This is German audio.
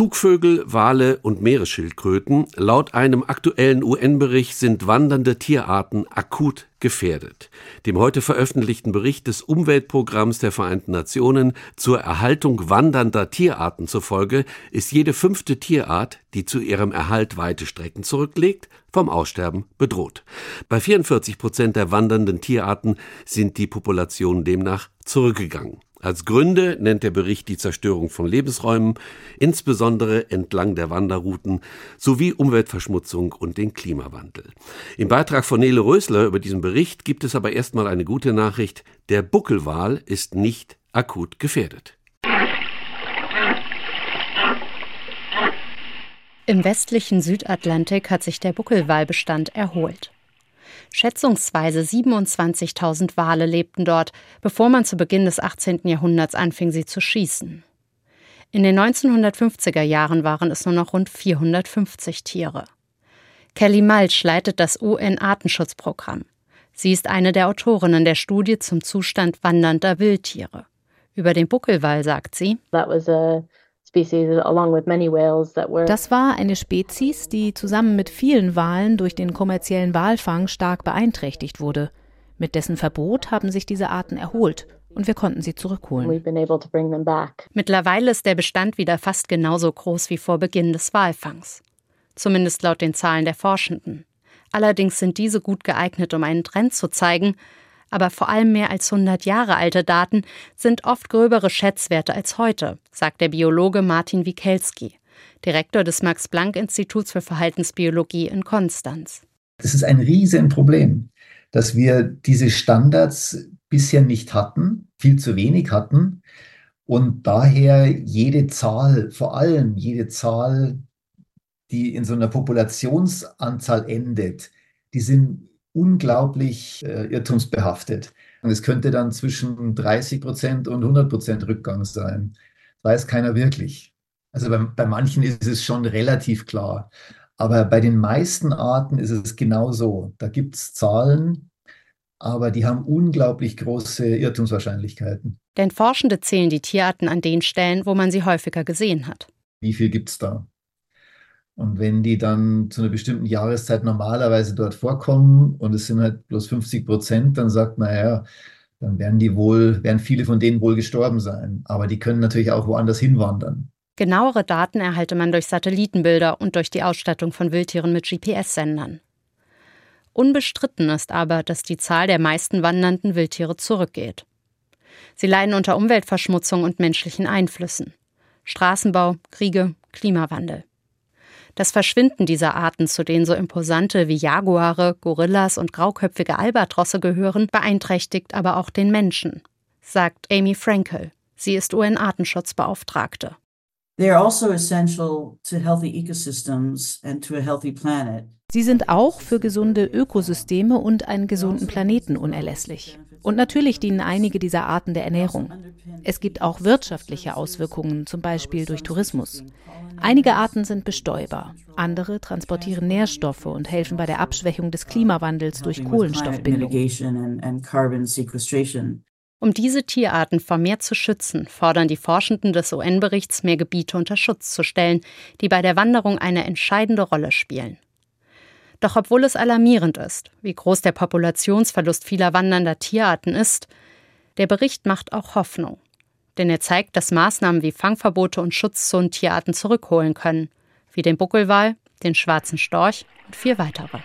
Zugvögel, Wale und Meeresschildkröten. Laut einem aktuellen UN-Bericht sind wandernde Tierarten akut gefährdet. Dem heute veröffentlichten Bericht des Umweltprogramms der Vereinten Nationen zur Erhaltung wandernder Tierarten zufolge ist jede fünfte Tierart, die zu ihrem Erhalt weite Strecken zurücklegt, vom Aussterben bedroht. Bei 44 Prozent der wandernden Tierarten sind die Populationen demnach zurückgegangen. Als Gründe nennt der Bericht die Zerstörung von Lebensräumen, insbesondere entlang der Wanderrouten, sowie Umweltverschmutzung und den Klimawandel. Im Beitrag von Nele Rösler über diesen Bericht gibt es aber erstmal eine gute Nachricht. Der Buckelwal ist nicht akut gefährdet. Im westlichen Südatlantik hat sich der Buckelwalbestand erholt. Schätzungsweise 27.000 Wale lebten dort, bevor man zu Beginn des 18. Jahrhunderts anfing, sie zu schießen. In den 1950er Jahren waren es nur noch rund 450 Tiere. Kelly Malch leitet das UN-Artenschutzprogramm. Sie ist eine der Autorinnen der Studie zum Zustand wandernder Wildtiere. Über den Buckelwal sagt sie: das war eine Spezies, die zusammen mit vielen Walen durch den kommerziellen Walfang stark beeinträchtigt wurde. Mit dessen Verbot haben sich diese Arten erholt und wir konnten sie zurückholen. Mittlerweile ist der Bestand wieder fast genauso groß wie vor Beginn des Walfangs. Zumindest laut den Zahlen der Forschenden. Allerdings sind diese gut geeignet, um einen Trend zu zeigen, aber vor allem mehr als 100 Jahre alte Daten sind oft gröbere Schätzwerte als heute, sagt der Biologe Martin Wikelski, Direktor des Max-Planck-Instituts für Verhaltensbiologie in Konstanz. Das ist ein Riesenproblem, dass wir diese Standards bisher nicht hatten, viel zu wenig hatten und daher jede Zahl, vor allem jede Zahl, die in so einer Populationsanzahl endet, die sind unglaublich äh, irrtumsbehaftet. Und es könnte dann zwischen 30 Prozent und 100 Prozent Rückgang sein. Das weiß keiner wirklich. Also bei, bei manchen ist es schon relativ klar. Aber bei den meisten Arten ist es genau so. Da gibt es Zahlen, aber die haben unglaublich große Irrtumswahrscheinlichkeiten. Denn Forschende zählen die Tierarten an den Stellen, wo man sie häufiger gesehen hat. Wie viel gibt es da? Und wenn die dann zu einer bestimmten Jahreszeit normalerweise dort vorkommen und es sind halt bloß 50 Prozent, dann sagt man, ja, dann werden die wohl, werden viele von denen wohl gestorben sein. Aber die können natürlich auch woanders hinwandern. Genauere Daten erhalte man durch Satellitenbilder und durch die Ausstattung von Wildtieren mit GPS-Sendern. Unbestritten ist aber, dass die Zahl der meisten wandernden Wildtiere zurückgeht. Sie leiden unter Umweltverschmutzung und menschlichen Einflüssen. Straßenbau, Kriege, Klimawandel. Das Verschwinden dieser Arten, zu denen so imposante wie Jaguare, Gorillas und grauköpfige Albatrosse gehören, beeinträchtigt aber auch den Menschen, sagt Amy Frankel. Sie ist UN-Artenschutzbeauftragte. Also Sie sind auch für gesunde Ökosysteme und einen gesunden Planeten unerlässlich. Und natürlich dienen einige dieser Arten der Ernährung. Es gibt auch wirtschaftliche Auswirkungen, zum Beispiel durch Tourismus. Einige Arten sind bestäuber, andere transportieren Nährstoffe und helfen bei der Abschwächung des Klimawandels durch Kohlenstoffbindung. Um diese Tierarten vermehrt zu schützen, fordern die Forschenden des UN-Berichts, mehr Gebiete unter Schutz zu stellen, die bei der Wanderung eine entscheidende Rolle spielen. Doch obwohl es alarmierend ist, wie groß der Populationsverlust vieler wandernder Tierarten ist, der Bericht macht auch Hoffnung. Denn er zeigt, dass Maßnahmen wie Fangverbote und Schutzzonen Tierarten zurückholen können, wie den Buckelwal, den schwarzen Storch und vier weitere.